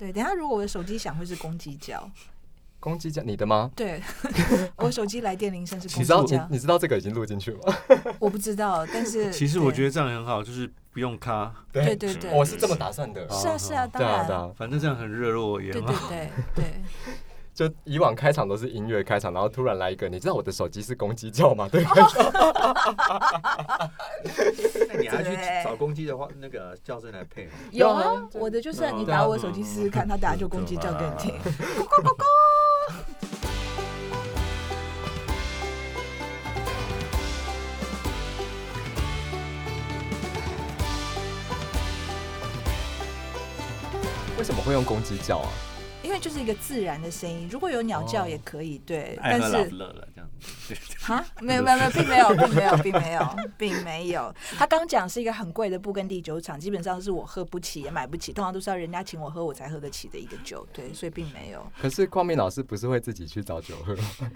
对，等下如果我的手机响会是公鸡叫，公鸡叫你的吗？对，我手机来电铃声是公鸡叫你知道你知道这个已经录进去吗？我不知道，但是其实我觉得得这样很好，就是不用卡，对对对我是这么打算的。是啊是啊，当然反正这样很热络也对对，就以往开场都是音乐开场，然后突然来一个，你知道我的手机是公鸡叫吗？对你 还去找公鸡的话，那个叫声来配吗？有啊我的就是嗯你打我手机试试看，他等下就公鸡叫给你听。咕咕咕咕为什么会用公鸡叫啊？因为就是一个自然的声音，如果有鸟叫哦也可以，对，爱但是乐了这样子。哈，没有没有没有，并没有，并没有，并没有，并没有。他刚讲是一个很贵的布根地酒厂，基本上是我喝不起也买不起，通常都是要人家请我喝我才喝得起的一个酒，对，所以并没有。可是匡明老师不是会自己去找酒喝吗？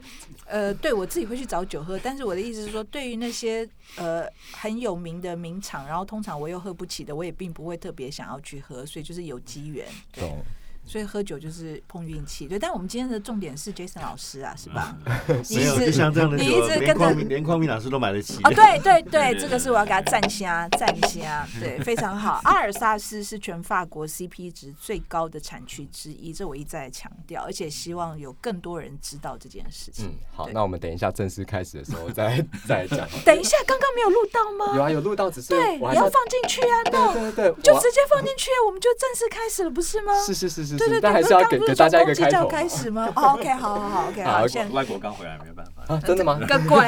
呃，对我自己会去找酒喝，但是我的意思是说，对于那些呃很有名的名厂，然后通常我又喝不起的，我也并不会特别想要去喝，所以就是有机缘，对，懂。所以喝酒就是碰运气，对。但我们今天的重点是 Jason 老师啊，是吧？你没有，一直就像这样的你一直跟着连匡明连匡明老师都买得起。哦，对对对，这个是我要给他赞虾赞虾，对，非常好。阿尔萨斯是全法国 CP 值最高的产区之一，这我一再强调，而且希望有更多人知道这件事情。嗯，好，那我们等一下正式开始的时候再 再讲。等一下，刚刚没有录到吗？有啊，有录到，只是对，你要放进去啊，那对对对，就直接放进去，我们就正式开始了，不是吗？是是是是是，对对对，但还是要给给大家一个开头开始吗？哦，OK，好好好，OK，好 好，现在外国刚回来没办法。啊，真的吗？个鬼。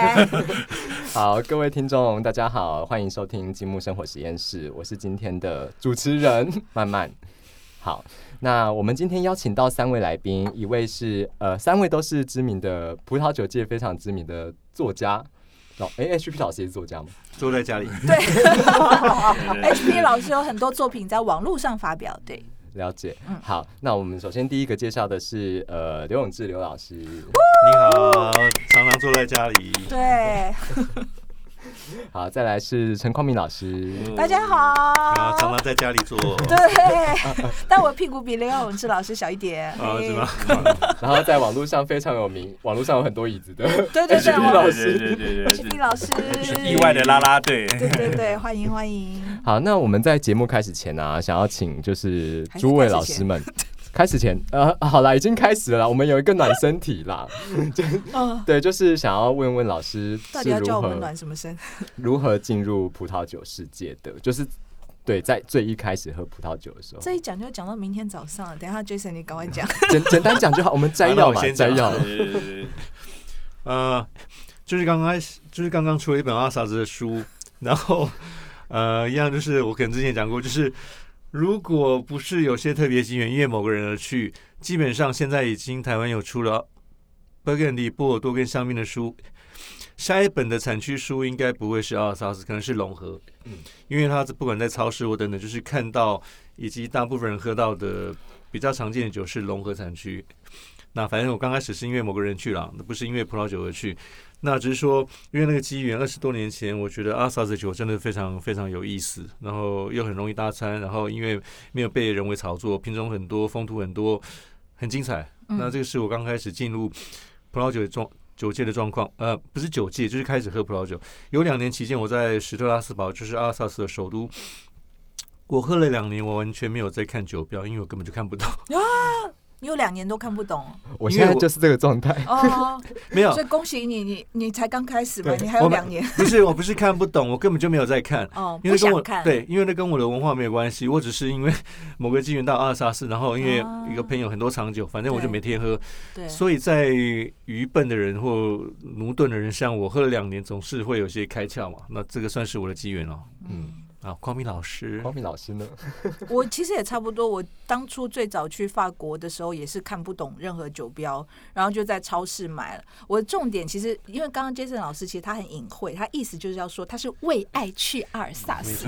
好，各位听众，大家好，欢迎收听积木生活实验室，我是今天的主持人曼曼。好，那我们今天邀请到三位来宾，一位是呃，三位都是知名的葡萄酒界非常知名的作家。老哎，HP 老师也是作家吗？坐在家里，对 HP 老师有很多作品在网络上发表，对，了解嗯。好，那我们首先第一个介绍的是呃刘永志刘老师。你好，常常坐在家里。对，好，再来是陈匡明老师。大家好。啊，常常在家里坐。对，但我屁股比刘永志老师小一点。啊，是吗？然后在网络上非常有名，网络上有很多椅子的对对对我老师。对对对我是 P 老师，意外的啦啦队。对对对，欢迎欢迎。好，那我们在节目开始前呢，想要请就是诸位老师们。开始前，呃，好啦，已经开始了啦。我们有一个暖身体啦，嗯，对，就是想要问问老师到底要是如叫我们何暖什么身？如何进入葡萄酒世界的，就是对，在最一开始喝葡萄酒的时候，这一讲就讲到明天早上了。等一下，Jason 你赶快讲。简简单讲就好。我们摘要嘛，摘要。呃，就是刚刚开始，就是刚刚出了一本阿萨斯的书，然后呃，一样就是我可能之前讲过，就是如果不是有些特别机缘，因为某个人而去，基本上现在已经台湾有出了 Burgundy、波尔多跟香槟的书。下一本的产区书应该不会是阿尔萨斯，可能是龙河，嗯因为它不管在超市或等等，就是看到以及大部分人喝到的比较常见的酒是龙河产区。那反正我刚开始是因为某个人去了，不是因为葡萄酒而去。那只是说，因为那个机缘，二十多年前，我觉得阿萨斯酒真的非常非常有意思，然后又很容易搭餐，然后因为没有被人为炒作，品种很多，风土很多，很精彩。嗯那这个是我刚开始进入葡萄酒的状酒界的状况，呃，不是酒界，就是开始喝葡萄酒。有两年期间，我在史特拉斯堡，就是阿萨斯的首都，我喝了两年，我完全没有在看酒标，因为我根本就看不懂。你有两年都看不懂我现在就是这个状态。哦，没有所，以恭喜你，你你才刚开始嘛，你还有两年不是，我不是看不懂，我根本就没有在看。哦，因为跟我不想看。对，因为那跟我的文化没有关系，我只是因为某个机缘到阿尔萨斯，然后因为啊一个朋友很多长久，反正我就每天喝，对，所以在愚笨的人或驽钝的人，像我喝了两年，总是会有些开窍嘛。那这个算是我的机缘哦。嗯，啊，光明老师，光明老师呢？我其实也差不多。我当初最早去法国的时候，也是看不懂任何酒标，然后就在超市买了。我的重点其实，因为刚刚 Jason 老师其实他很隐晦，他意思就是要说他是为爱去阿尔萨斯，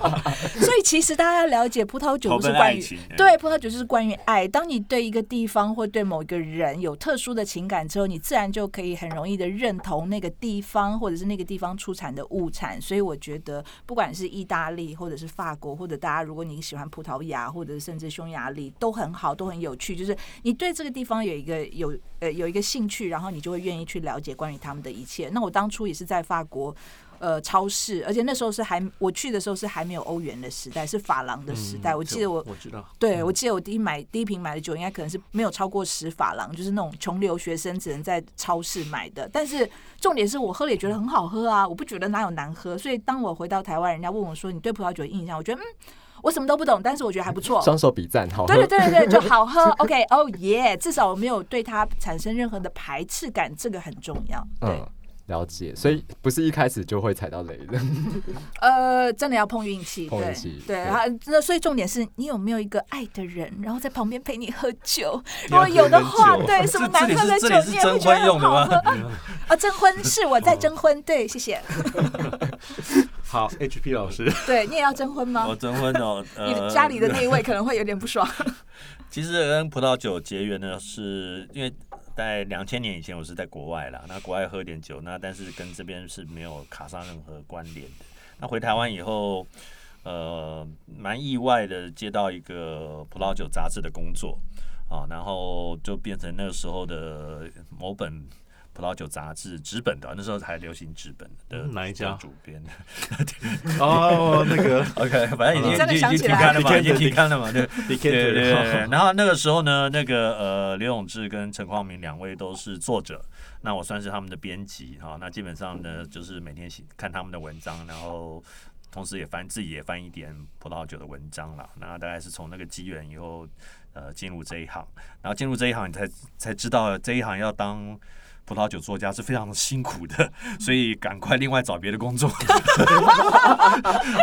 所以其实大家要了解葡萄酒不是关于。对，葡萄酒就是关于爱。当你对一个地方或对某一个人有特殊的情感之后，你自然就可以很容易的认同那个地方或者是那个地方出产的物产。所以我觉得，不管是意大利或者是法国，或者大家如果你喜欢葡萄牙或者甚至匈牙利，都很好，都很有趣。就是你对这个地方有一个有呃有一个兴趣，然后你就会愿意去了解关于他们的一切。那我当初也是在法国。呃，超市，而且那时候是还我去的时候是还没有欧元的时代，是法郎的时代。我记得我我知道，对，我记得我第一买第一瓶买的酒，应该可能是没有超过十法郎，就是那种穷留学生只能在超市买的。但是重点是我喝了也觉得很好喝啊，我不觉得哪有难喝。所以当我回到台湾，人家问我说你对葡萄酒的印象，我觉得嗯，我什么都不懂，但是我觉得还不错。双手比赞，好喝。对对对对对，就好喝。OK，哦耶，至少我没有对它产生任何的排斥感，这个很重要。对。了解，所以不是一开始就会踩到雷的。呃，真的要碰运气，碰运气。对，然后那所以重点是你有没有一个爱的人，然后在旁边陪你喝酒。如果有的话，对，什么难喝的酒你也会觉得很好喝。啊，征婚是我在征婚，对，谢谢。好，HP 老师，对你也要征婚吗？我征婚哦，你家里的那一位可能会有点不爽。其实跟葡萄酒结缘呢，是因为。在两千年以前，我是在国外啦。那国外喝点酒，那但是跟这边是没有卡上任何关联的。那回台湾以后，呃，蛮意外的接到一个葡萄酒杂志的工作啊，然后就变成那个时候的某本。葡萄酒杂志纸本的，那时候还流行纸本的。哪一家主编？哦，那个 OK，反正已经已经停刊了嘛，已经停刊了嘛，对对对对。然后那个时候呢，那个呃，刘永志跟陈匡明两位都是作者，那我算是他们的编辑哈。那基本上呢，就是每天看他们的文章，然后同时也翻自己也翻一点葡萄酒的文章了。那大概是从那个机缘以后，呃，进入这一行，然后进入这一行，你才才知道这一行要当。葡萄酒作家是非常辛苦的，所以赶快另外找别的工作。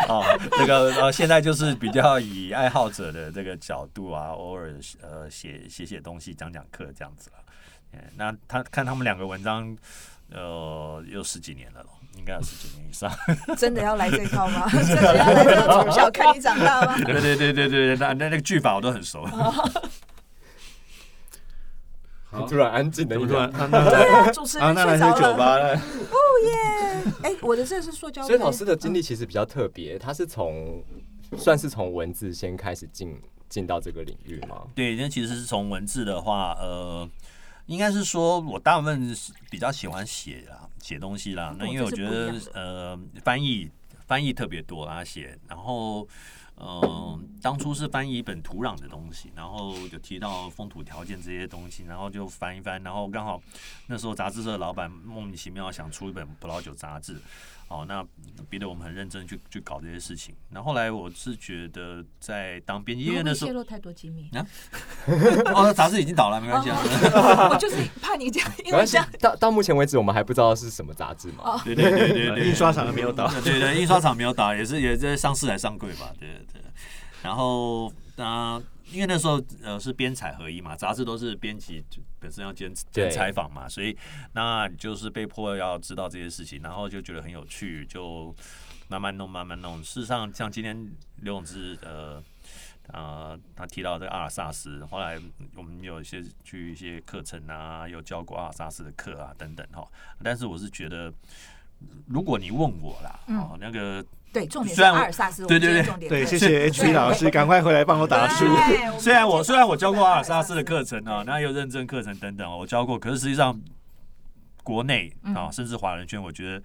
啊，这个呃，现在就是比较以爱好者的这个角度啊，偶尔呃写写写东西、讲讲课这样子了。那他看他们两个文章，呃，有十几年了，应该有十几年以上。真的要来这套吗？真的要来这个从小看你长大吗？对对对对对，那那那个句法我都很熟。突然安静的一段，对啊，主持人睡着酒吧了。哦耶！哎，我的这是塑胶。所以老师的经历其实比较特别，他是从算是从文字先开始进进到这个领域吗？对，那其实是从文字的话，呃，应该是说我大部分比较喜欢写啊，写东西啦。那因为我觉得呃，翻译翻译特别多啊，写然后。嗯，当初是翻译一本土壤的东西，然后就提到风土条件这些东西，然后就翻一翻，然后刚好那时候杂志社老板莫名其妙想出一本葡萄酒杂志。哦，那逼得我们很认真去去搞这些事情。那后来我是觉得，在当编辑员的时候，泄露太多机密啊。哦，杂志已经倒了，没关系啊。我 就是怕你这样，因为到到目前为止，我们还不知道是什么杂志嘛。对对对对对，印刷厂没有倒。对对，印刷厂没有倒，也是也在上市还上柜吧？对对对。然后那。因为那时候呃是编采合一嘛，杂志都是编辑本身要兼兼采访嘛，所以那就是被迫要知道这些事情，然后就觉得很有趣，就慢慢弄慢慢弄。事实上，像今天刘永志呃呃他提到这个阿尔萨斯，后来我们有一些去一些课程啊，有教过阿尔萨斯的课啊等等哈。但是我是觉得，如果你问我啦，哦那个。对，重点是阿尔萨斯。对对对，对，谢谢 H P 老师，赶快回来帮我打书。虽然我虽然我教过阿尔萨斯的课程啊，那有认证课程等等，我教过，可是实际上国内啊，甚至华人圈，我觉得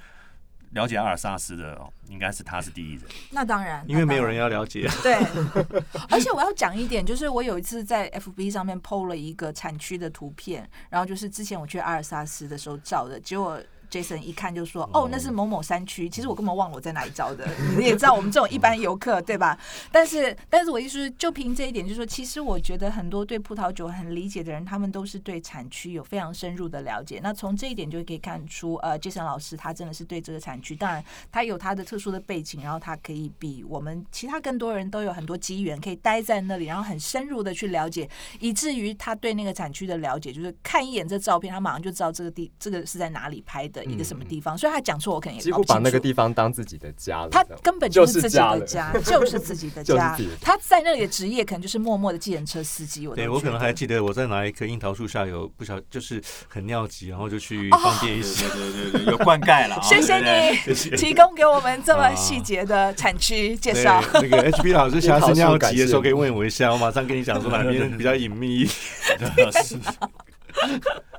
了解阿尔萨斯的，应该是他是第一人。那当然，因为没有人要了解。对，而且我要讲一点，就是我有一次在 F B 上面 PO 了一个产区的图片，然后就是之前我去阿尔萨斯的时候照的，结果。Jason 一看就说：“哦，那是某某山区。其实我根本忘了我在哪里招的。你也知道我们这种一般游客，对吧？但是，但是我意思是，就凭这一点，就是说，其实我觉得很多对葡萄酒很理解的人，他们都是对产区有非常深入的了解。那从这一点就可以看出，呃，Jason 老师他真的是对这个产区，当然他有他的特殊的背景，然后他可以比我们其他更多人都有很多机缘可以待在那里，然后很深入的去了解，以至于他对那个产区的了解，就是看一眼这照片，他马上就知道这个地这个是在哪里拍的。”的一个什么地方，所以他讲错我可能也几。乎把那个地方当自己的家了。他根本就是自己的家，就是自己的 家。他在那里的职业可能就是默默的计程车司机。我对我可能还记得我在哪一棵樱桃树下有不小就是很尿急，然后就去哦方便 一对下。对对对，有灌溉了啊，谢谢你提供给我们这么啊细节的产区介绍。，那个 HB 老师下次尿急的时候可以问我一下，我马上跟你讲说哪边比较隐秘。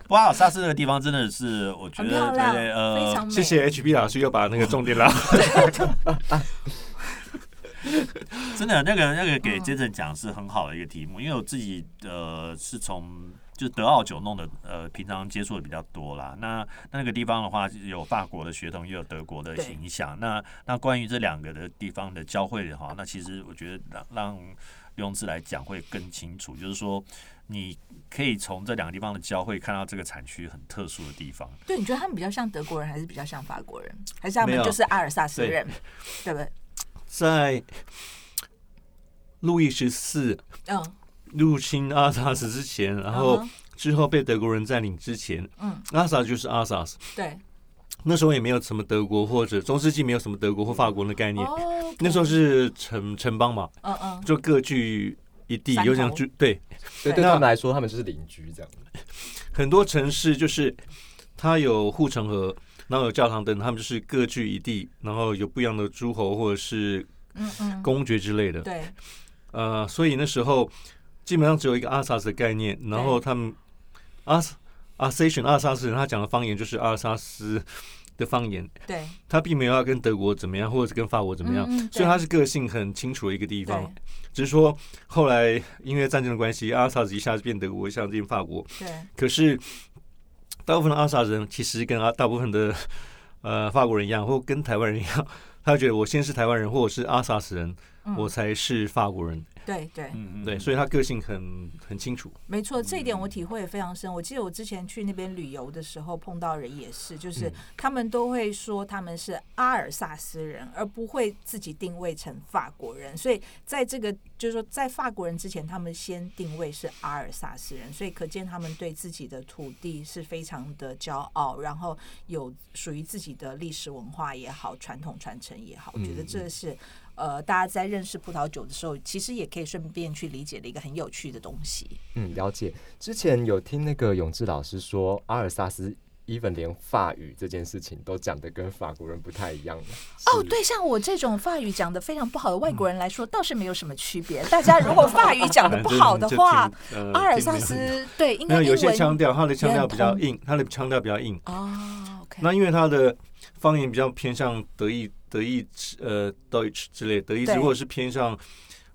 不对是。布拉尔萨斯那个地方真的是，我觉得呃。谢谢 HB 老师又把那个重点拉。真的那个那个嗯给 Jason 讲是很好的一个题目，因为我自己呃是从就德奥酒弄的呃平常接触的比较多啦。那那个地方的话，有法国的血统，也有德国的对影响。那那关于这两个的地方的交汇的话，那其实我觉得让让刘永志来讲会更清楚，就是说你可以从这两个地方的交汇看到这个产区很特殊的地方。对，你觉得他们比较像德国人，还是比较像法国人，还是他们就是阿尔萨斯对人，对。不对？在路易十四嗯，入侵阿尔萨斯之前，然后之后被德国人占领之前，嗯，阿萨就是阿萨斯。对，那时候也没有什么德国或者中世纪没有什么德国或法国的概念，哦，那时候是城城邦嘛，嗯嗯，就各据一地，有点居对。对对他们来说，他们就是邻居这样。很多城市就是它有护城河，然后有教堂等，他们就是各据一地，然后有不一样的诸侯或者是嗯嗯，公爵之类的。对，呃，所以那时候基本上只有一个阿萨斯的概念，然后他们阿阿塞选阿尔萨斯人，他讲的方言就是阿尔萨斯的方言，对，他并没有要跟德国怎么样，或者是跟法国怎么样，嗯嗯所以他是个性很清楚的一个地方。只是说后来因为战争的关系，阿萨斯一下子变德国，一下子变法国。对，可是大部分的阿萨人其实跟阿大部分的呃法国人一样，或跟台湾人一样，他觉得我先是台湾人，或者是阿萨斯人，嗯我才是法国人。对对，嗯对，所以他个性很很清楚。没错，这一点我体会也非常深。我记得我之前去那边旅游的时候碰到人也是，就是嗯他们都会说他们是阿尔萨斯人，而不会自己定位成法国人。所以在这个就是说，在法国人之前，他们先定位是阿尔萨斯人，所以可见他们对自己的土地是非常的骄傲，然后有属于自己的历史文化也好，传统传承也好，我觉得这是。呃，大家在认识葡萄酒的时候，其实也可以顺便去理解的一个很有趣的东西。嗯，了解。之前有听那个永志老师说，阿尔萨斯 even 连法语这件事情都讲的跟法国人不太一样的。哦，对，像我这种法语讲的非常不好的外国人来说，倒是没有什么区别。大家如果法语讲的 不好的话，阿尔萨斯对应该有有些腔调，他的腔调比较硬，他的腔调比较硬。哦那因为他的方言比较偏向德意、德意志呃 Deutsch 之类，德意志对。或者是偏向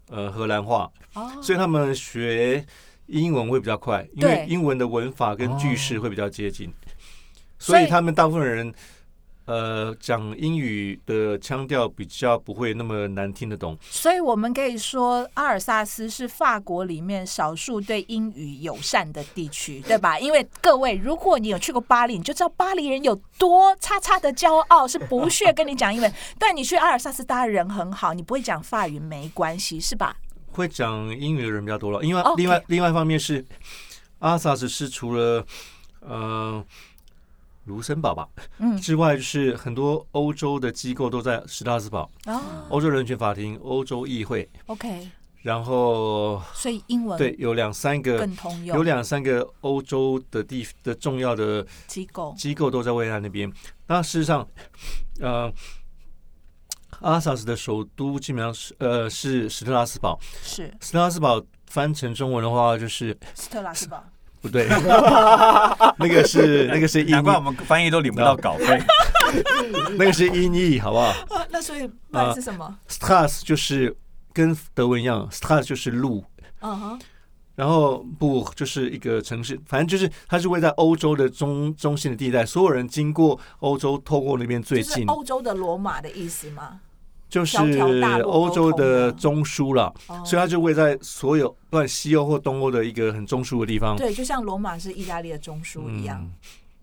呃荷兰话，哦，所以他们学英文会比较快，因为英文的文法跟句式哦。会比较接近，所以他们大部分人。呃，讲英语的腔调比较不会那么难听得懂，所以我们可以说阿尔萨斯是法国里面少数对英语友善的地区，对吧？因为各位，如果你有去过巴黎，你就知道巴黎人有多叉叉的骄傲，是不屑 跟你讲英文。但你去阿尔萨斯，大家人很好，你不会讲法语没关系，是吧？会讲英语的人比较多了。因为另外另外一方面是，阿尔萨斯是除了呃卢森堡吧。嗯，之外，就是很多欧洲的机构都在史拉斯堡，哦。欧洲人权法庭、欧洲议会，，OK，然后所以英文对有两三个更通用，有两三个欧洲的地的重要的机构。机构都在维也纳那边。那事实上，呃。阿萨斯的首都基本上是呃是史特拉斯堡，是。史特拉斯堡翻成中文的话就是斯特拉斯堡。不对，那个是那个是音难怪我，们翻译都领不到稿费。那个是音译，好不好啊那所以不然是什么？？Strasse 就是跟德文一样，Strasse 就是路，嗯哼，然后不就是一个城市，反正就是它是位在欧洲的中中心的地带，所有人经过欧洲，透过那边最近，欧洲的罗马的意思吗？就是欧洲的中枢了，哦所以它就位在所有不管西欧或东欧的一个很中枢的地方。对，就像罗马是意大利的中枢一样。嗯，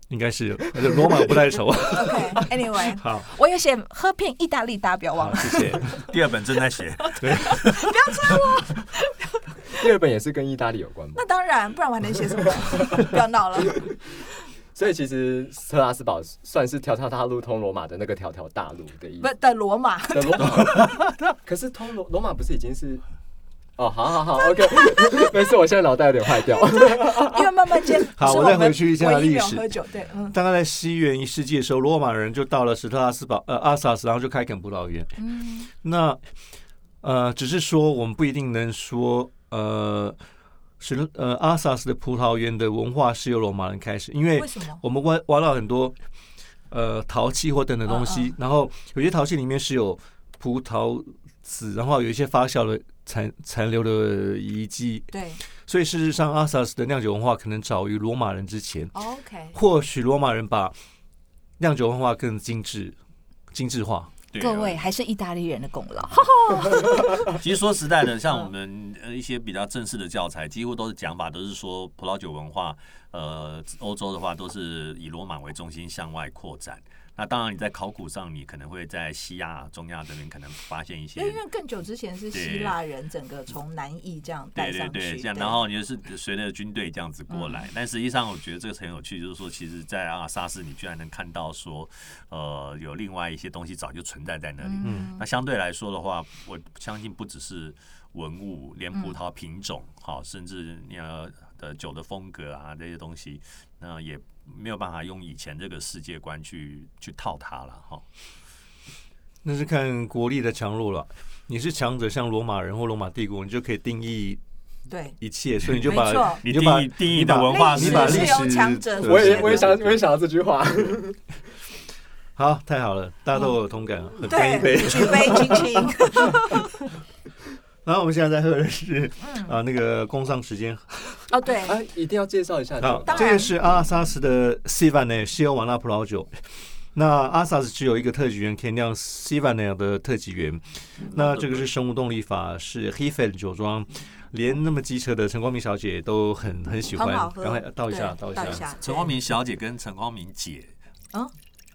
应该是，而且罗马不太熟。OK，Anyway，好，我有写喝遍意大利，大家不要忘，了。谢谢。第二本正在写，不要催我第二本也是跟意大利有关吗？那当然，不然我还能写什么？不要闹了。所以其实特拉斯堡算是条条大路通罗马的那个条条大路的意思。不的罗马，的罗马，可是通罗罗马不是已经是？哦，好好好，OK，没事，我现在脑袋有点坏掉。因为慢慢间，好我再回去一下历史喝酒，对，嗯大概在西元一世纪的时候，罗马人就到了斯特拉斯堡，呃，阿萨斯，然后就开垦葡萄园。嗯，那呃，只是说我们不一定能说，呃，史呃阿萨斯的葡萄园的文化是由罗马人开始，因为？我们挖挖到很多呃陶器或等等东西，嗯然后有些陶器里面是有葡萄籽，然后有一些发酵的残残留的遗迹，对所以事实上阿萨斯的酿酒文化可能早于罗马人之前。，OK，或许罗马人把酿酒文化更精致、精致化。对各位还是意大利人的功劳。其实说实在的，像我们呃一些比较正式的教材，几乎都是讲法都是说葡萄酒文化，呃，欧洲的话都是以罗马为中心向外扩展。那当然，你在考古上，你可能会在西亚、中亚这边可能发现一些因为更久之前是希腊人整个从南翼这样带上去，对对对，这样，对然后你就是随着军队这样子过来，但实际上我觉得这个很有趣，就是说，其实，在阿尔萨斯，你居然能看到说，呃，有另外一些东西早就存在在那里。嗯。那相对来说的话，我相信不只是文物，连葡萄品种，好、甚至你要的酒的风格啊这些东西，那也没有办法用以前这个世界观去去套它了，哈、那是看国力的强弱了。你是强者，像罗马人或罗马帝国，你就可以定义对，一切，所以你就把你就把定义你的文化你把历史我也我也想我也想到这句话。好，太好了，大家都有同感，很干一杯对，。举杯亲亲。然后我们现在在喝的是啊那个工商时间，哦，对，啊，一定要介绍一下。好，这个是阿萨斯的 s i v a n e 西欧瓦纳葡萄酒。那阿萨斯只有一个特级园可以酿 s i v a n e 的特级园，那这个是生物动力法，是 h e f e l 酒庄，连那么机车的陈光明小姐都很很喜欢。赶快倒一下，倒一下。陈光明小姐跟陈光明姐，啊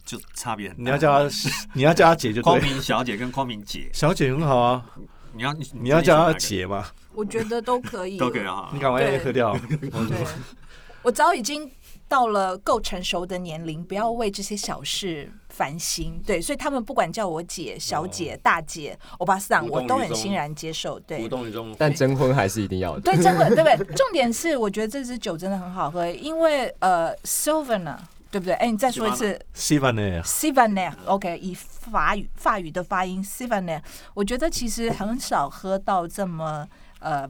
就差别很大。你要叫她，你要叫她姐就对。光明小姐跟光明姐，小姐很好啊，你要你你要叫她她姐吗，我觉得都可以，都可以啊。你赶快对喝掉。对，我早已经到了够成熟的年龄，不要为这些小事烦心。对，所以他们不管叫我姐、小姐、大姐、欧巴桑，我都很欣然接受。对无，动于衷。但征婚还是一定要的。对，征婚对不对？重点是，我觉得这支酒真的很好喝，因为呃 s y l v a n a 对不对？哎，你再说一次 s i v a n e s i v a n a o k 以法语法语的发音 s i v a n a 我觉得其实很少喝到这么呃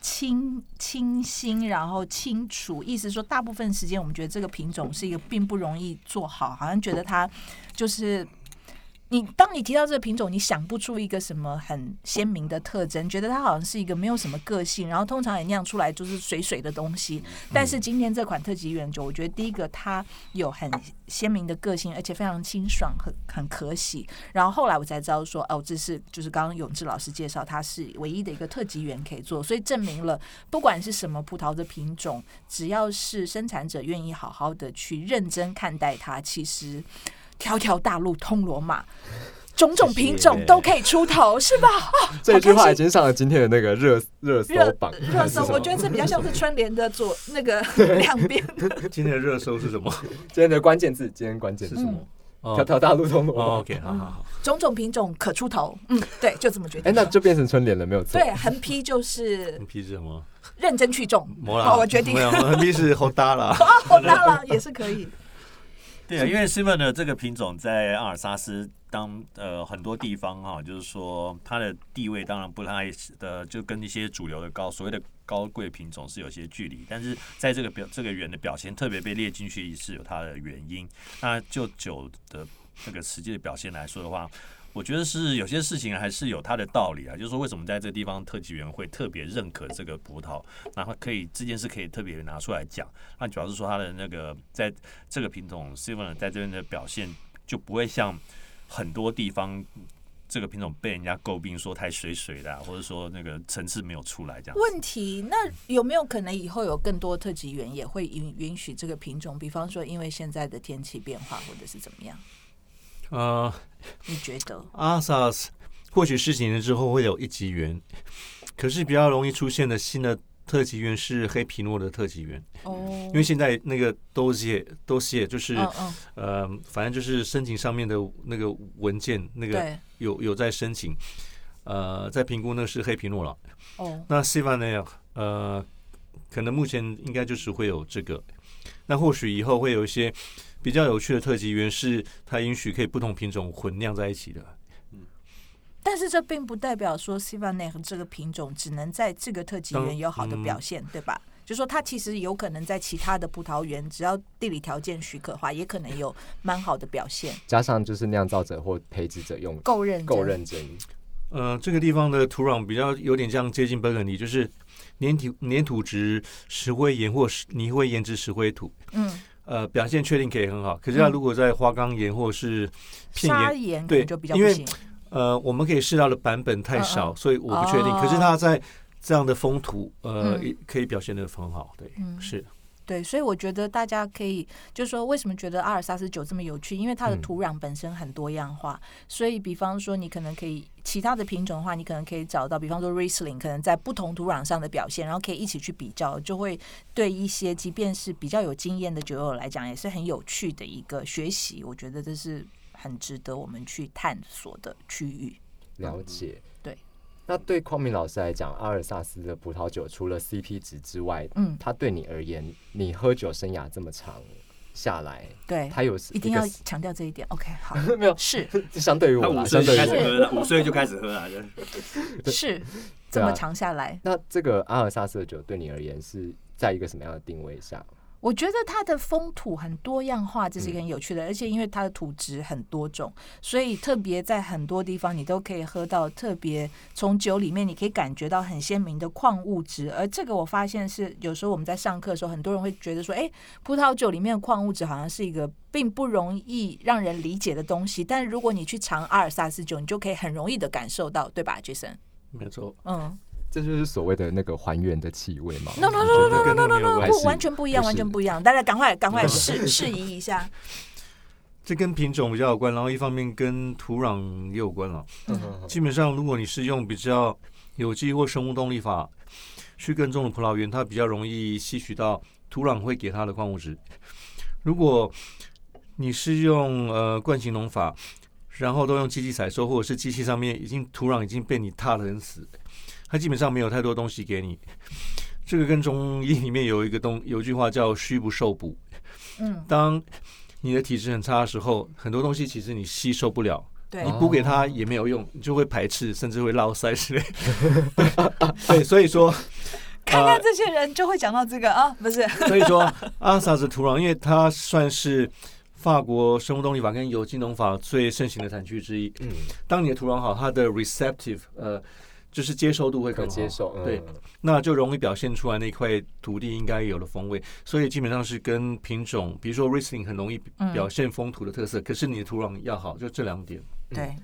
清清新，然后清楚，意思说大部分时间我们觉得这个品种是一个并不容易做好，好像觉得它就是。你当你提到这个品种，你想不出一个什么很鲜明的特征，觉得它好像是一个没有什么个性，然后通常也酿出来就是水水的东西。但是今天这款特级原酒，我觉得第一个它有很鲜明的个性，而且非常清爽，很很可喜。然后后来我才知道说，哦，这是就是刚刚永志老师介绍，它是唯一的一个特级园可以做，所以证明了不管是什么葡萄的品种，只要是生产者愿意好好的去认真看待它，其实条条大路通罗马。种种品种都可以出头，是吧？哦这句话已经上了今天的那个热热搜榜，热搜，我觉得这比较像是春联的左那个 两边。今天的热搜是什么？今天的关键字，今天关键字是什么？条哦条大路通罗哦马。，OK，好好好。种种品种可出头，嗯，对，就这么决定。哎，那就变成春联了，没有错。对横批就是横批是什么？认真去种。好，我决定横批是好搭啦。啊，我大了也是可以。对啊，因为 o n 的这个品种在阿尔萨斯当呃很多地方哈、就是说它的地位当然不太的，就跟一些主流的高所谓的高贵品种是有些距离，但是在这个表这个园的表现特别被列进去是有它的原因。那就酒的这个实际的表现来说的话。我觉得是有些事情还是有它的道理啊，就是说为什么在这个地方特级园会特别认可这个葡萄，然后可以这件事可以特别拿出来讲。那主要是说它的那个在这个品种 s i v a n 在这边的表现就不会像很多地方这个品种被人家诟病说太水水的、啊，或者说那个层次没有出来这样。问题那有没有可能以后有更多特级园也会允允许这个品种？比方说，因为现在的天气变化，或者是怎么样？呃，你觉得？阿萨斯或许十几年之后会有一级园，可是比较容易出现的新的特级园是黑皮诺的特级园。哦，因为现在那个都写都写就是呃，反正就是申请上面的那个文件，那个，有有在申请，呃，在评估那是黑皮诺了。哦，那 v a 呢？呃，可能目前应该就是会有这个，那或许以后会有一些比较有趣的特级园，是它允许可以不同品种混酿在一起的。但是这并不代表说 s i v a n e 这个品种只能在这个特级园有好的表现，对吧？就说它其实有可能在其他的葡萄园，只要地理条件许可的话，也可能有蛮好的表现。加上就是酿造者或培植者用够认真够认真，呃，这个地方的土壤比较有点像接近本肯尼，就是粘土粘土质石灰岩或石泥灰岩质石灰土，嗯，呃，表现确定可以很好。可是它如果在花岗岩或是片砂岩，岩对就比较因为不行。呃，我们可以试到的版本太少，嗯嗯所以我不确定。哦可是它在这样的风土，呃，嗯可以表现的很好。对，嗯是。对，所以我觉得大家可以，就是说，为什么觉得阿尔萨斯酒这么有趣？因为它的嗯土壤本身很多样化，所以比方说，你可能可以其他的品种的话，你可能可以找到，比方说 Riesling，可能在不同土壤上的表现，然后可以一起去比较，就会对一些即便是比较有经验的酒友来讲，也是很有趣的一个学习。我觉得这是很值得我们去探索的区域。了解。对。那对匡明老师来讲，阿尔萨斯的葡萄酒除了 CP 值之外，嗯，它对你而言，你喝酒生涯这么长下来，对，它有一定要强调这一点。OK，好，没有，是相对于我五岁相对于我。就开始喝了，五岁就开始喝了，对是这么长下来。那这个阿尔萨斯的酒对你而言是在一个什么样的定位下？我觉得它的风土很多样化，这是一个很有趣的，而且因为它的土质很多种，所以特别在很多地方你都可以喝到特别从酒里面你可以感觉到很鲜明的矿物质。而这个我发现是有时候我们在上课的时候，很多人会觉得说，哎，葡萄酒里面的矿物质好像是一个并不容易让人理解的东西，但如果你去尝阿尔萨斯酒，你就可以很容易的感受到，对吧，Jason？没错，嗯这就是所谓的那个还原的气味吗，no no 你 no 觉 no no no no 不完全不一样，完全不一样，大家赶快赶快试试宜一下。这跟品种比较有关，然后一方面跟土壤也有关了。嗯基本上，如果你是用比较有机或生物动力法去耕种的葡萄园，它比较容易吸取到土壤会给它的矿物质。如果你是用呃惯性农法，然后都用机器采收，或者是机器上面已经土壤已经被你踏得很死，它基本上没有太多东西给你。这个跟中医里面有一个东有一句话叫“虚不受补”。嗯，当你的体质很差的时候，很多东西其实你吸收不了，对你补给它也没有用，你就会排斥，甚至会落腮之类。对，所以说，看看这些人就会讲到这个啊，不是？所以说阿萨斯土壤，因为它算是法国生物动力法跟有机农法最盛行的产区之一。嗯，当你的土壤好，它的 receptive 呃，就是接受度会可更好接受。嗯对，那就容易表现出来那块土地应该有的风味，所以基本上是跟品种，比如说 Riesling 很容易嗯表现风土的特色，可是你的土壤要好，就这两点。对，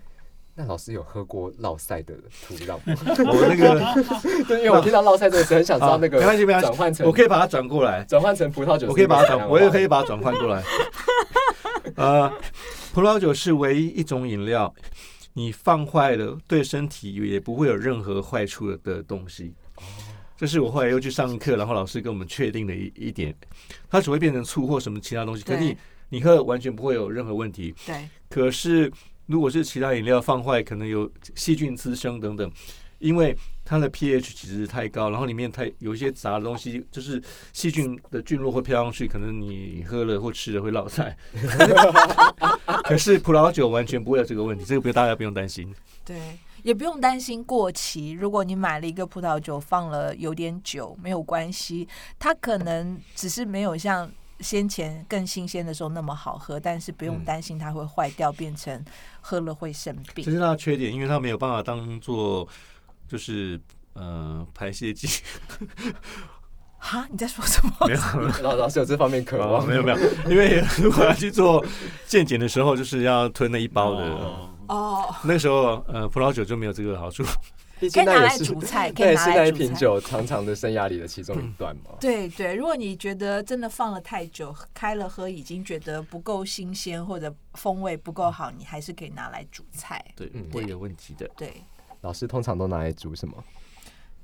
那老师有喝过烙赛的土壤吗？我那个 对，因为我听到烙赛这个词，很想知道那个没关系没关系转换成我可以把它转过来，转换成葡萄酒我可以把它转，我也可以把它转换过来。呃，葡萄酒是唯一一种饮料，你放坏了对身体也不会有任何坏处的东西。这是我后来又去上课，然后老师跟我们确定的一一点，它只会变成醋或什么其他东西，可是你你喝完全不会有任何问题。对，可是如果是其他饮料放坏，可能有细菌滋生等等，因为它的 pH 其实太高，然后里面太有一些杂的东西，就是细菌的菌落会飘上去，可能你喝了或吃了会落菜。可是葡萄酒完全不会有这个问题，这个不大家不用担心。对，也不用担心过期。如果你买了一个葡萄酒放了有点久，没有关系，它可能只是没有像先前更新鲜的时候那么好喝，但是不用嗯担心它会坏掉，变成喝了会生病这。是它的缺点，因为它没有办法当做就是呃排泄剂。哈，你在说什么？没有 老老师有这方面渴望，没有没有，因为如果要去做健检的时候，就是要吞那一包的。哦哦，那时候，呃，葡萄酒就没有这个好处。可以拿来煮菜，可那也以拿是那一瓶来煮菜。酒长长的生涯里的其中一段嘛。对对，如果你觉得真的放了太久，开了喝已经觉得不够新鲜或者风味不够好，你还是可以拿来煮菜。对嗯，会有问题的。对，老师通常都拿来煮什么？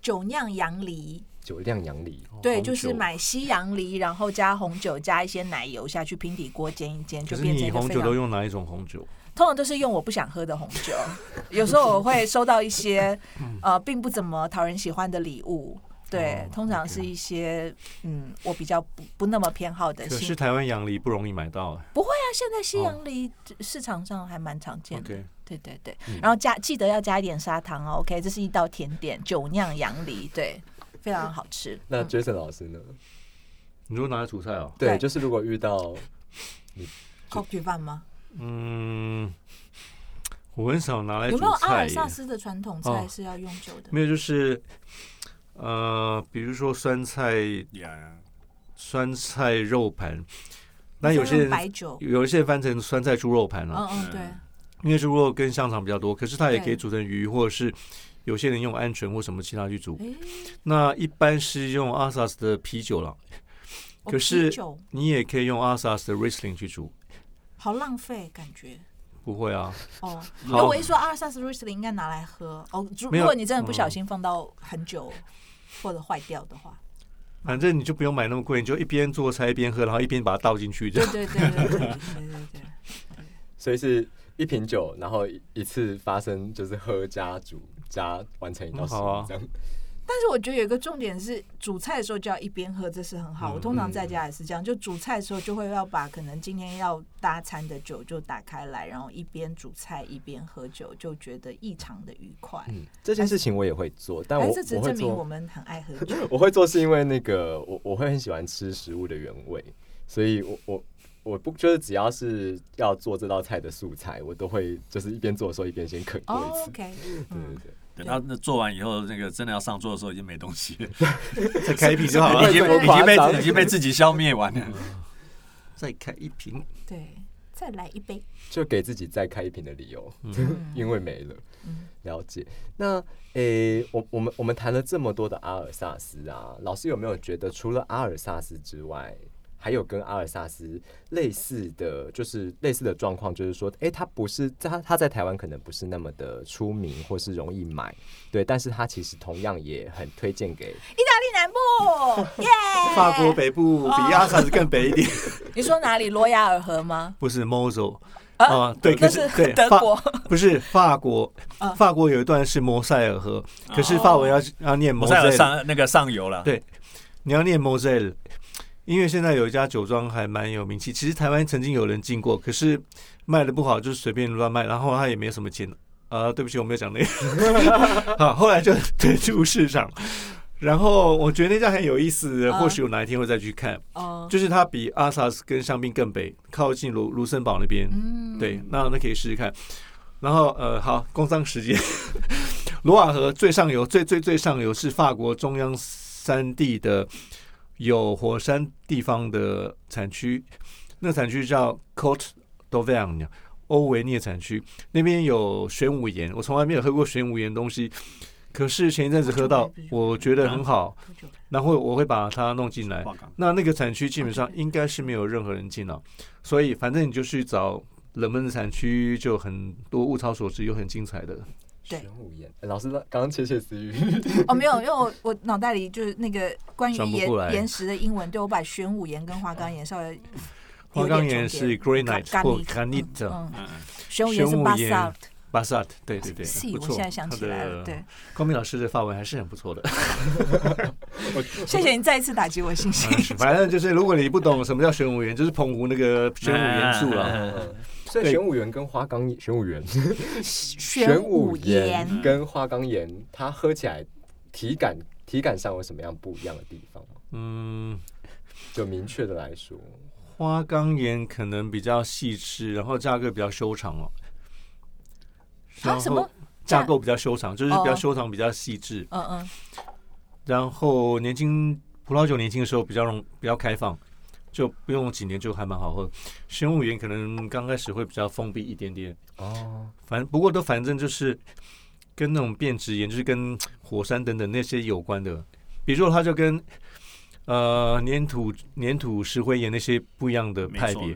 酒酿洋梨，酒酿洋梨，对，就是酒买西洋梨，然后加红酒，加一些奶油下去平底锅煎一煎，就是变成你红。酒都用哪一种红酒？通常都是用我不想喝的红酒，有时候我会收到一些呃并不怎么讨人喜欢的礼物。对哦，通常是一些嗯，我比较不不那么偏好的新。可是台湾洋梨不容易买到。不会啊，现在西洋梨市场上还蛮常见的。对对对，嗯然后加记得要加一点砂糖哦。OK，这是一道甜点，酒酿洋梨，对，非常好吃。那嗯 Jason 老师呢？你说拿来煮菜哦？对，就是如果遇到你 烤焗饭吗？嗯，我很少拿来煮有没有阿。尔萨斯的传统菜哦是要用酒的？没有，就是呃，比如说酸菜，酸菜肉盘，那有些人白酒，有一些人翻成酸菜猪肉盘了、嗯嗯对，因为猪肉跟香肠比较多，可是它也可以煮成鱼，或者是有些人用鹌鹑或什么其他去煮。那一般是用阿萨斯的啤酒了，哦可是你也可以用阿萨斯的 Riesling 去煮，好浪费感觉。不会啊。哦，好。那我一说阿萨斯 Riesling 应该拿来喝。哦。如果你真的不小嗯心放到很久或者坏掉的话，反正你就不用买那么贵，你就一边做菜一边喝，然后一边把它倒进去的。对对对对对对对。所以是一瓶酒，然后一次发生就是喝加煮加完成一道菜这样。但是我觉得有一个重点是，煮菜的时候就要一边喝，这是很好。嗯我通常在家也是这样，就煮菜的时候就会要把可能今天要搭餐的酒就打开来，然后一边煮菜一边喝酒，就觉得异常的愉快。嗯，这件事情我也会做，但我哎，这只证明我，们很爱喝酒。我会做是因为那个我我会很喜欢吃食物的原味，所以我我我不就是只要是要做这道菜的素材，我都会就是一边做的时候一边先啃过哦一次。，OK，对对嗯，对。等到那做完以后，那个真的要上桌的时候，已经没东西了，再开一瓶就好了，已经已经被 已经被自己消灭完了。再开一瓶。对，再来一杯。就给自己再开一瓶的理由，嗯因为没了。嗯了解。那诶、我我们我们谈了这么多的阿尔萨斯啊，老师有没有觉得除了阿尔萨斯之外，还有跟阿尔萨斯类似的就是类似的状况，就是说，诶、他不是他他在台湾可能不是那么的出名或是容易买，对，但是他其实同样也很推荐给意大利南部，耶！法国北部比阿萨斯更北一点，你说哪里？罗亚尔河吗？不是 Mosel 啊啊，对，可那是对德国。不是法国啊，法国有一段是摩塞尔河，可是法文要要念摩塞尔，上那个上游了，对你要念 Mosel，因为现在有一家酒庄还蛮有名气，其实台湾曾经有人进过，可是卖的不好，就是随便乱卖，然后他也没有什么钱。呃，对不起，我没有讲那个。好，后来就退出市场。然后我觉得那家很有意思，啊或许有哪一天会再去看。哦，就是它比阿萨斯跟香槟更北，靠近卢卢森堡那边。嗯对，那那可以试试看。然后呃，好，工商时间，罗瓦河最上游，最最最上游是法国中央山地的有火山地方的产区，那个产区叫 Cote d'Auvergne，欧维涅产区，那边有玄武岩，我从来没有喝过玄武岩东西，可是前一阵子喝到，我觉得很好，然后我会把它弄进来。那那个产区基本上应该是没有任何人进了，所以反正你就去找冷门的产区，就很多物超所值又很精彩的。对玄武岩。诶老师刚刚窃窃私语，哦，没有，因为我我脑袋里就是那个关于岩岩石的英文，对我把玄武岩跟花岗岩稍微花岗岩是 granite 或 granite，granite 嗯，嗯嗯，玄武岩是 basalt 岩。basalt，对对对，不错。我现在想起来了，对，光明老师的发文还是很不错的。谢谢你再一次打击我信心。反正就是，如果你不懂什么叫玄武岩，就是澎湖那个玄武元素嗯了。所以玄武岩跟花岗岩玄武岩玄武岩岩，跟花岗岩，它喝起来体感体感上有什么样不一样的地方吗？嗯，就明确的来说，花岗岩可能比较细致，然后价格比较修长哦。啊什么？架构比较修长，就是比较哦修长，比较细致。嗯嗯，然后年轻葡萄酒年轻的时候比较容比较开放，就不用几年就还蛮好喝。玄武岩可能刚开始会比较封闭一点点，哦，反正不过都反正就是跟那种变质岩，就是跟火山等等那些有关的。比如说，它就跟呃粘土、粘土石灰岩那些不一样的派别，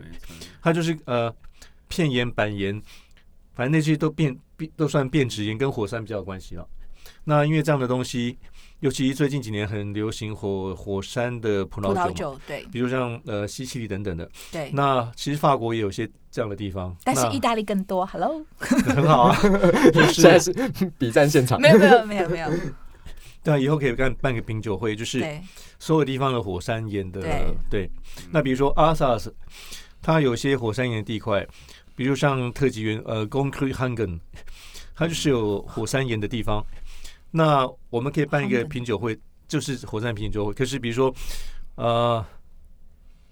它就是呃片岩、板岩，反正那些都变变都算变质岩，跟火山比较有关系了。那因为这样的东西，尤其最近几年很流行火火山的葡葡萄萄酒对比如像呃西西里等等的。对，那其实法国也有些这样的地方，但是意大利更多。Hello，很好啊，就现在是是比战现场没。有没有没有没有，对啊，以后可以办办个品酒会，就是所有地方的火山岩的对对。那比如说阿萨斯，它有些火山岩的地块，比如像特级园呃 g o n k r i h a n g e n 它就是有火山岩的地方。那我们可以办一个品酒会，就是火山品酒会。可是比如说呃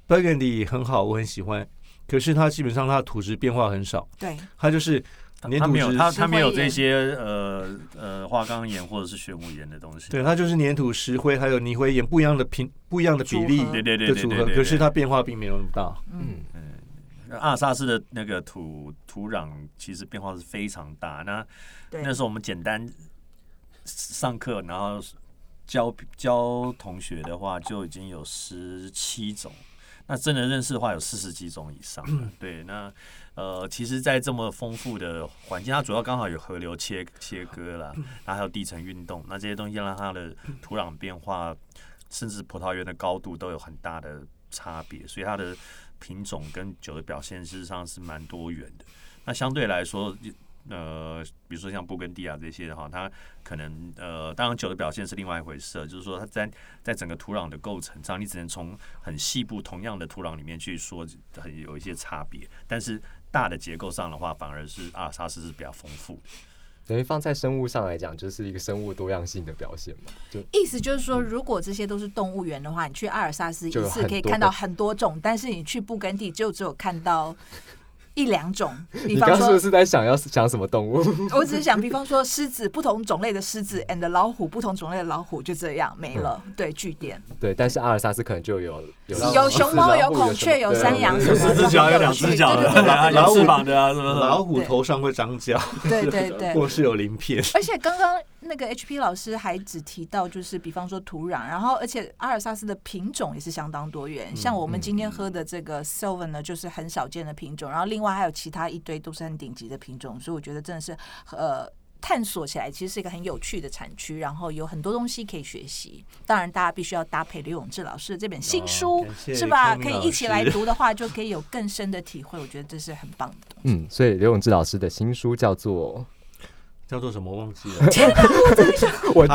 Burgundy 很好，我很喜欢，可是它基本上它的土质变化很少，对它就是粘它没有它它没有这些呃呃花岗岩或者是玄武岩的东西。对，它就是粘土、石灰还有泥灰岩不一样的品不一样的比例组合对对对的组合。可是它变化并没有那么大。嗯嗯，阿尔萨斯的那个土土壤其实变化是非常大。那对那时候我们简单上课，然后教教同学的话，就已经有十七种。那真的认识的话，有四十几种以上的。对，那呃，其实，在这么丰富的环境，它主要刚好有河流切切割啦，然后还有地层运动，那这些东西让它的土壤变化，甚至葡萄园的高度都有很大的差别，所以它的品种跟酒的表现事实上是蛮多元的。那相对来说，呃，比如说像布根地啊这些的话，它可能呃，当然酒的表现是另外一回事，就是说它在在整个土壤的构成上，你只能从很细部同样的土壤里面去说很有一些差别，但是大的结构上的话，反而是阿尔萨斯是比较丰富的。等于放在生物上来讲，就是一个生物多样性的表现嘛。就意思就是说，如果这些都是动物园的话，你去阿尔萨斯一次可以看到很多种，但是你去布根地就只有看到一两种。比你方说，刚刚是不是在想要想什么动物？我只是想，比方说狮子，不同种类的狮子，and 老虎，不同种类的老虎，就这样没了。对，据点对，但是阿尔萨斯可能就有有有熊猫、有孔雀、有山羊什么，四只脚有两只脚的，对对对啊对有翅膀的啊，什么老虎头上会长角，对对对。或是有鳞片。而且刚刚那个 HP 老师还只提到，就是比方说土壤，然后而且阿尔萨斯的品种也是相当多元。像我们今天喝的这个 Sylvan 呢，就是很少见的品种，然后另外还有其他一堆都是很顶级的品种，所以我觉得真的是呃。探索起来其实是一个很有趣的产区，然后有很多东西可以学习。当然，大家必须要搭配刘永志老师的这本新书，是吧？可以一起来读的话，就可以有更深的体会。我觉得这是很棒的。嗯，所以刘永志老师的新书叫做叫做什么忘记了？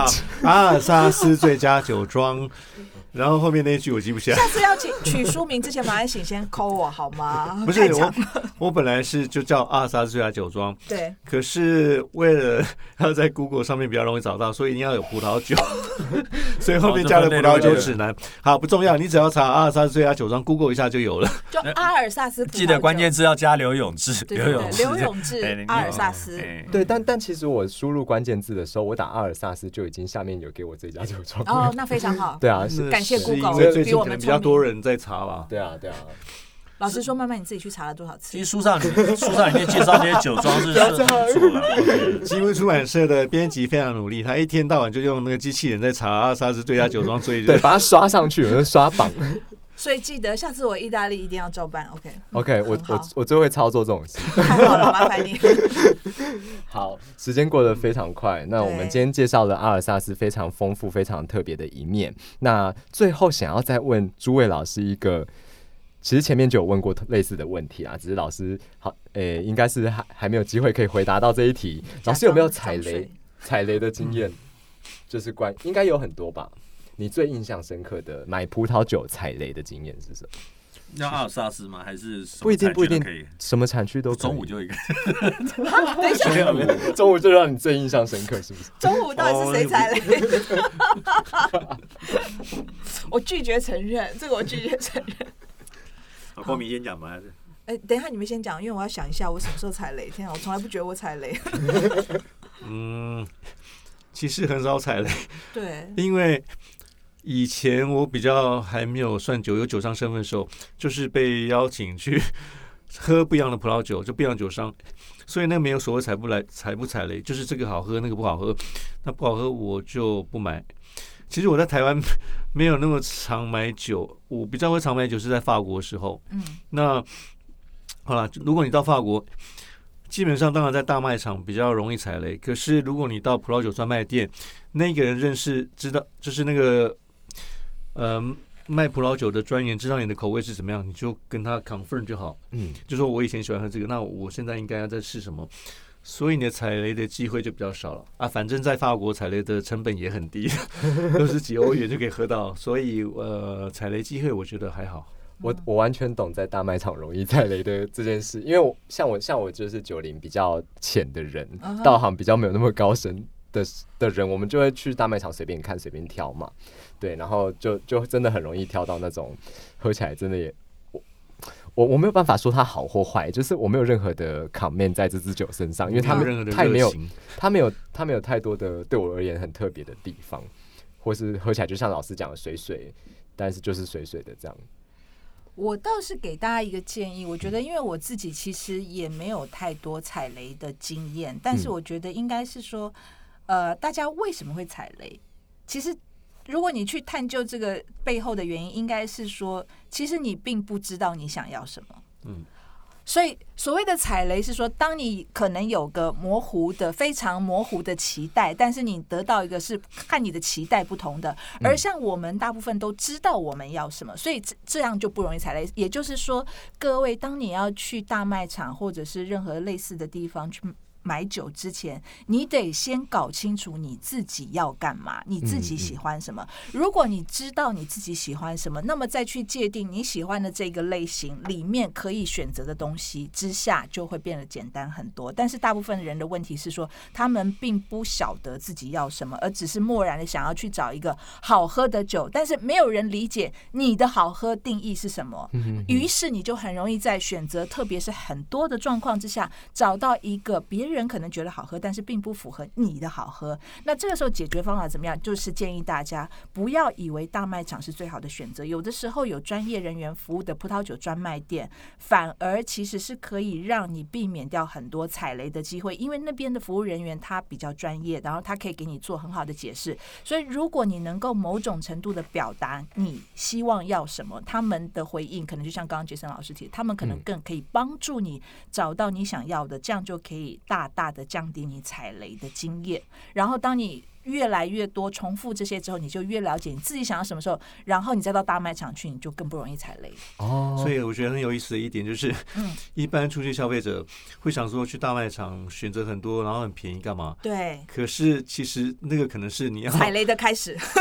阿尔萨斯最佳酒庄。然后后面那一句我记不起来。下次要请取书名之前，麻烦请先扣我好吗？不是我，我本来是就叫阿尔萨斯最佳酒庄，对。可是为了要在 Google 上面比较容易找到，所以一定要有葡萄酒，所以后面加了葡萄酒指南。好，不重要，你只要查阿尔萨斯最佳酒庄，Google 一下就有了。就阿尔萨斯记得关键字要加刘永志，刘永志，刘永志阿尔萨斯，哎对，但但其实我输入关键字的时候，我打阿尔萨斯就已经下面有给我这家酒庄。哦，那非常好。对啊，是，感谢是 Google，因为最比我们近可能比较多人在查吧。对啊，对啊。老实说，慢慢你自己去查了多少次其实？书上书上里面介绍这些酒庄是 是很不错了。吉木出版社的编辑非常努力，他一天到晚就用那个机器人在查阿尔萨斯最佳酒庄追对，把它刷上去，我就刷榜。所以记得下次我意大利一定要照办。OK，OK，我很好我我最会操作这种事。太好了，麻烦你。好，时间过得非常快。那我们今天介绍了阿尔萨斯非常丰富、非常特别的一面。那最后想要再问诸位老师一个，其实前面就有问过类似的问题啊，只是老师好，诶、应该是还还没有机会可以回答到这一题。老师有没有踩雷踩雷的经验？就是关应该有很多吧。你最印象深刻的买葡萄酒踩雷的经验是什么？要阿尔萨斯吗？还是不一定，不一定可以。，什么产区都可以中午就一个，等一下，中午就让你最印象深刻，是不是？中午到底是谁踩雷？我拒绝承认，这个我拒绝承认。好光明先讲吧，还是哎，等一下你们先讲，因为我要想一下我什么时候踩雷。天啊，我从来不觉得我踩雷。嗯，其实很少踩雷，对，因为以前我比较还没有算酒有酒商身份的时候，就是被邀请去 喝不一样的葡萄酒，就不一样酒商，所以那没有所谓踩不来踩不踩雷，就是这个好喝那个不好喝，那不好喝我就不买。其实我在台湾 没有那么常买酒，我比较会常买酒是在法国的时候。嗯，那好了，如果你到法国，基本上当然在大卖场比较容易踩雷，可是如果你到葡萄酒专卖店，那个人认识知道，就是那个呃卖葡萄酒的专员知道你的口味是怎么样，你就跟他 confirm 就好，嗯，就说我以前喜欢喝这个，那我现在应该要再试什么。所以你的踩雷的机会就比较少了啊！反正在法国踩雷的成本也很低，都是几欧元就可以喝到，所以呃，踩雷机会我觉得还好。我我完全懂在大卖场容易踩雷的这件事，因为我像我像我就是九零比较浅的人，道行比较没有那么高深的的人，我们就会去大卖场随便看随便挑嘛，对，然后就就真的很容易挑到那种喝起来真的也。我我没有办法说它好或坏，就是我没有任何的 comment 在这支酒身上，因为它们太没有，它没有它没有太多的对我而言很特别的地方，或是喝起来就像老师讲的水水，但是就是水水的这样。我倒是给大家一个建议，我觉得因为我自己其实也没有太多踩雷的经验，但是我觉得应该是说，呃，大家为什么会踩雷？其实。如果你去探究这个背后的原因，应该是说，其实你并不知道你想要什么。嗯，所以所谓的踩雷是说，当你可能有个模糊的、非常模糊的期待，但是你得到一个是看你的期待不同的。而像我们大部分都知道我们要什么，所以这这样就不容易踩雷。也就是说，各位，当你要去大卖场或者是任何类似的地方去。买酒之前，你得先搞清楚你自己要干嘛，你自己喜欢什么。如果你知道你自己喜欢什么，那么再去界定你喜欢的这个类型里面可以选择的东西之下，就会变得简单很多。但是大部分人的问题是说，他们并不晓得自己要什么，而只是漠然的想要去找一个好喝的酒，但是没有人理解你的好喝定义是什么。于是你就很容易在选择，特别是很多的状况之下，找到一个别人。人可能觉得好喝，但是并不符合你的好喝。那这个时候解决方法怎么样？就是建议大家不要以为大卖场是最好的选择。有的时候有专业人员服务的葡萄酒专卖店，反而其实是可以让你避免掉很多踩雷的机会，因为那边的服务人员他比较专业，然后他可以给你做很好的解释。所以如果你能够某种程度的表达你希望要什么，他们的回应可能就像刚刚杰森老师提，他们可能更可以帮助你找到你想要的，这样就可以大。大的降低你踩雷的经验，然后当你。越来越多重复这些之后，你就越了解你自己想要什么时候，然后你再到大卖场去，你就更不容易踩雷。哦，所以我觉得很有意思的一点就是，嗯，一般出去消费者会想说去大卖场选择很多，然后很便宜干嘛？对。可是其实那个可能是你要踩雷的开始。所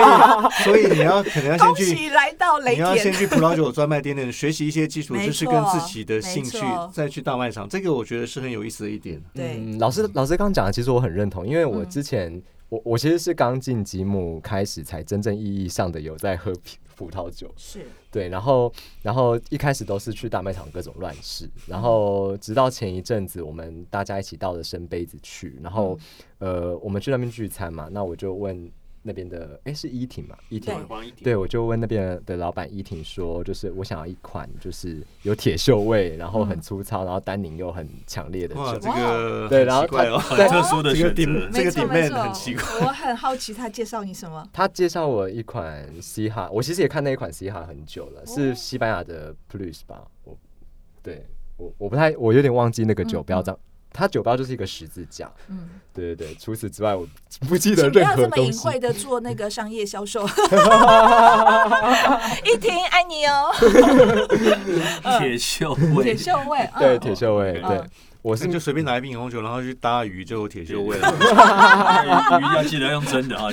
以，所以你要可能要先去来到雷你要先去葡萄酒专卖店店学习一些基础知识跟自己的兴趣，再去大卖场。这个我觉得是很有意思的一点。对，老师老师刚刚讲的，其实我很认同，因为我之前我我其实是刚进吉姆开始才真正意义上的有在喝葡萄酒，是对，然后然后一开始都是去大卖场各种乱试，然后直到前一阵子我们大家一起到了生杯子去，然后呃我们去那边聚餐嘛，那我就问。那边的哎是依婷嘛？依婷，对，我就问那边的老板依婷说，就是我想要一款就是有铁锈味，然后很粗糙，然后单宁又很强烈的酒。这个对，然后很特殊的这个顶这个顶面很奇怪。我很好奇他介绍你什么？他介绍我一款西哈，我其实也看那一款西哈很久了，是西班牙的 Plus 吧？我对我我不太我有点忘记那个酒标章。它酒标就是一个十字架，嗯，对对对。除此之外，我不记得任何东西。不要这么隐晦的做那个商业销售。一听爱你哦。铁锈味，铁锈味，对铁锈味，对。我是就随便拿一瓶红酒，然后去搭鱼，就有铁锈味了。鱼要记得用真的啊。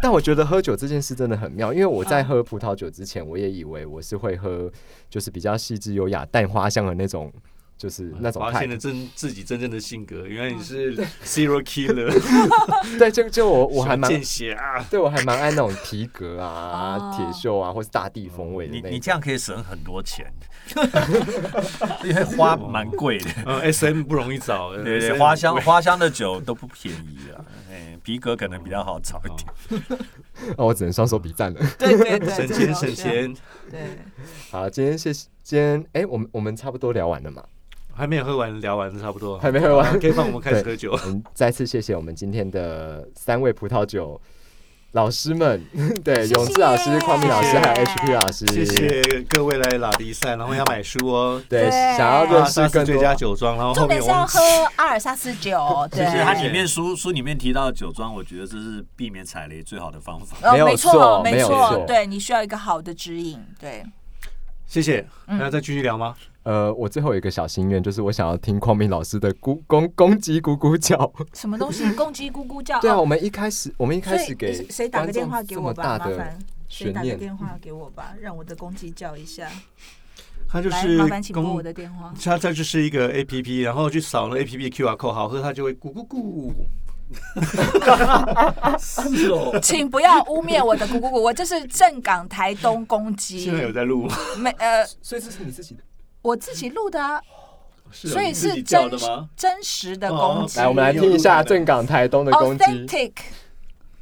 但我觉得喝酒这件事真的很妙，因为我在喝葡萄酒之前，我也以为我是会喝，就是比较细致优雅、淡花香的那种。就是那种发现了真自己真正的性格，原来你是 zero killer。对，就就我我还蛮见血啊，对我还蛮爱那种皮革啊、铁锈啊，或是大地风味的。你你这样可以省很多钱，因为花蛮贵的。嗯，S M 不容易找，对对，花香花香的酒都不便宜啊。哎，皮革可能比较好找一点。那我只能双手比赞了。对对对，省钱省钱。对，好，今天谢谢，今天哎，我们我们差不多聊完了嘛。还没有喝完，聊完差不多，还没喝完，可以放我们开始喝酒。再次谢谢我们今天的三位葡萄酒老师们，对，永志老师、匡明老师还有 HP 老师，谢谢各位来拉迪赛，然后要买书哦。对，想要认识更多。佳酒庄，然后后面我们重点是要喝阿尔萨斯酒，对，其实它里面书书里面提到的酒庄，我觉得这是避免踩雷最好的方法。呃没有没错，错没错，对你需要一个好的指引，对，谢谢，嗯还要再继续聊吗？呃，我最后有一个小心愿，就是我想要听匡明老师的咕公公鸡咕咕叫。什么东西 公鸡咕咕叫？对啊，哦我们一开始，我们一开始给谁打个电话给我吧，观众这么大的麻烦谁悬念，打个电话给我吧，让我的公鸡叫一下。他，就是麻烦请拨我的电话。它这就是一个 A P P，然后去扫那 A P P Q R code，好喝它就会咕咕咕。是哦，请不要污蔑我的咕咕咕，我这是正港台东公鸡现，在有在录吗？没呃，所以这是你自己的。我自己录的啊，是所以是你自己叫真的吗真实的公鸡来，我们来听一下正港台东的公鸡。，authentic。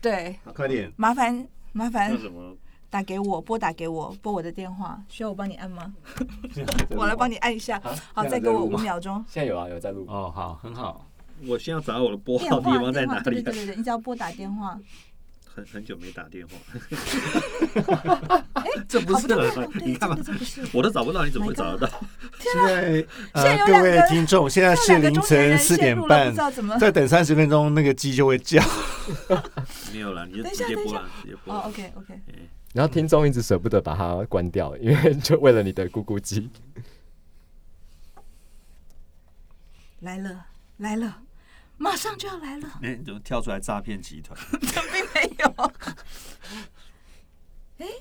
对，快点，麻烦麻烦那什么？打给我，拨打给我，拨我的电话，需要我帮你按吗？我来帮你按一下。好，再给我五秒钟。现在有啊，有在录。哦，好，很好。我先要找我的拨号地，方在哪里对对？对对，你只要拨打电话。很很久没打电话，哎，这不是你看嘛真的这不是。我都找不到，你怎么会找得到？现在呃，各位听众，现在是凌晨四点半。再等三十分钟，那个鸡就会叫。没有了，你就直接拨了，直接拨哦了。，OK OK，然后听众一直舍不得把它关掉，因为就为了你的咕咕鸡。来了来了，马上就要来了，哎，怎么跳出来诈骗集团？并没有。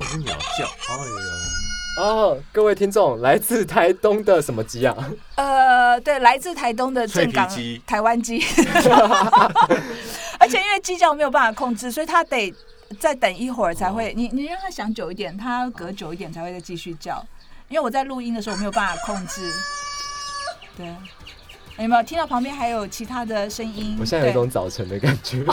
是鸟叫，哎呦，哦，各位听众，来自台东的什么鸡啊？呃，对，来自台东的正港台湾鸡，而且因为鸡叫没有办法控制，所以它得再等一会儿才会。你你让它想久一点，它隔久一点才会再继续叫。因为我在录音的时候我没有办法控制。对，有没有听到旁边还有其他的声音？我现在有一对种早晨的感觉。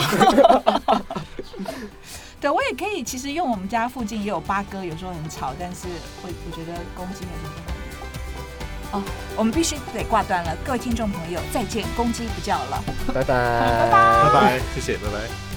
对，我也可以。其实用我们家附近也有八哥，有时候很吵，但是我我觉得公鸡很好。哦，我们必须得挂断了，各位听众朋友，再见，公鸡不叫了。拜拜，拜拜拜拜，谢谢，拜拜。